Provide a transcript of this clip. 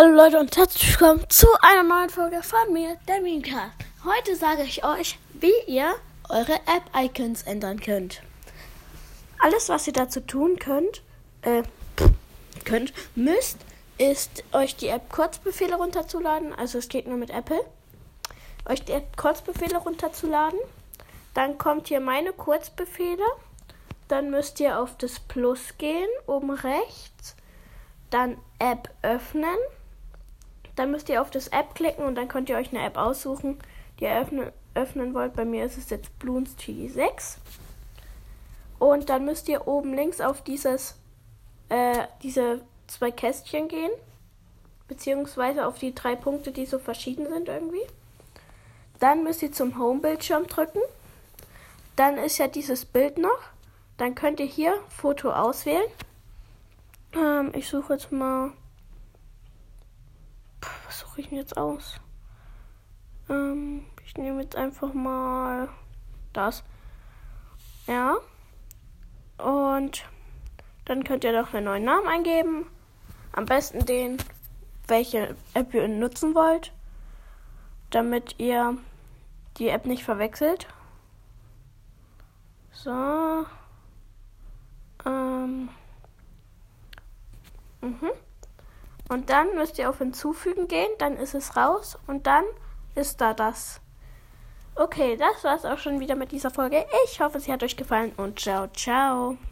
Hallo Leute und herzlich willkommen zu einer neuen Folge von mir, der Minecast. Heute sage ich euch, wie ihr eure App-Icons ändern könnt. Alles, was ihr dazu tun könnt, äh, könnt, müsst, ist euch die App Kurzbefehle runterzuladen. Also es geht nur mit Apple. Euch die App Kurzbefehle runterzuladen. Dann kommt hier meine Kurzbefehle. Dann müsst ihr auf das Plus gehen, oben rechts. Dann App öffnen. Dann müsst ihr auf das App klicken und dann könnt ihr euch eine App aussuchen, die ihr öffnen, öffnen wollt. Bei mir ist es jetzt Bloons Chili 6. Und dann müsst ihr oben links auf dieses, äh, diese zwei Kästchen gehen. Beziehungsweise auf die drei Punkte, die so verschieden sind irgendwie. Dann müsst ihr zum Home-Bildschirm drücken. Dann ist ja dieses Bild noch. Dann könnt ihr hier Foto auswählen. Ähm, ich suche jetzt mal suche ich denn jetzt aus? Ähm, ich nehme jetzt einfach mal das. Ja. Und dann könnt ihr noch einen neuen Namen eingeben. Am besten den, welche App ihr nutzen wollt, damit ihr die App nicht verwechselt. So. Ähm. Mhm. Und dann müsst ihr auf Hinzufügen gehen, dann ist es raus und dann ist da das. Okay, das war's auch schon wieder mit dieser Folge. Ich hoffe, sie hat euch gefallen und ciao, ciao.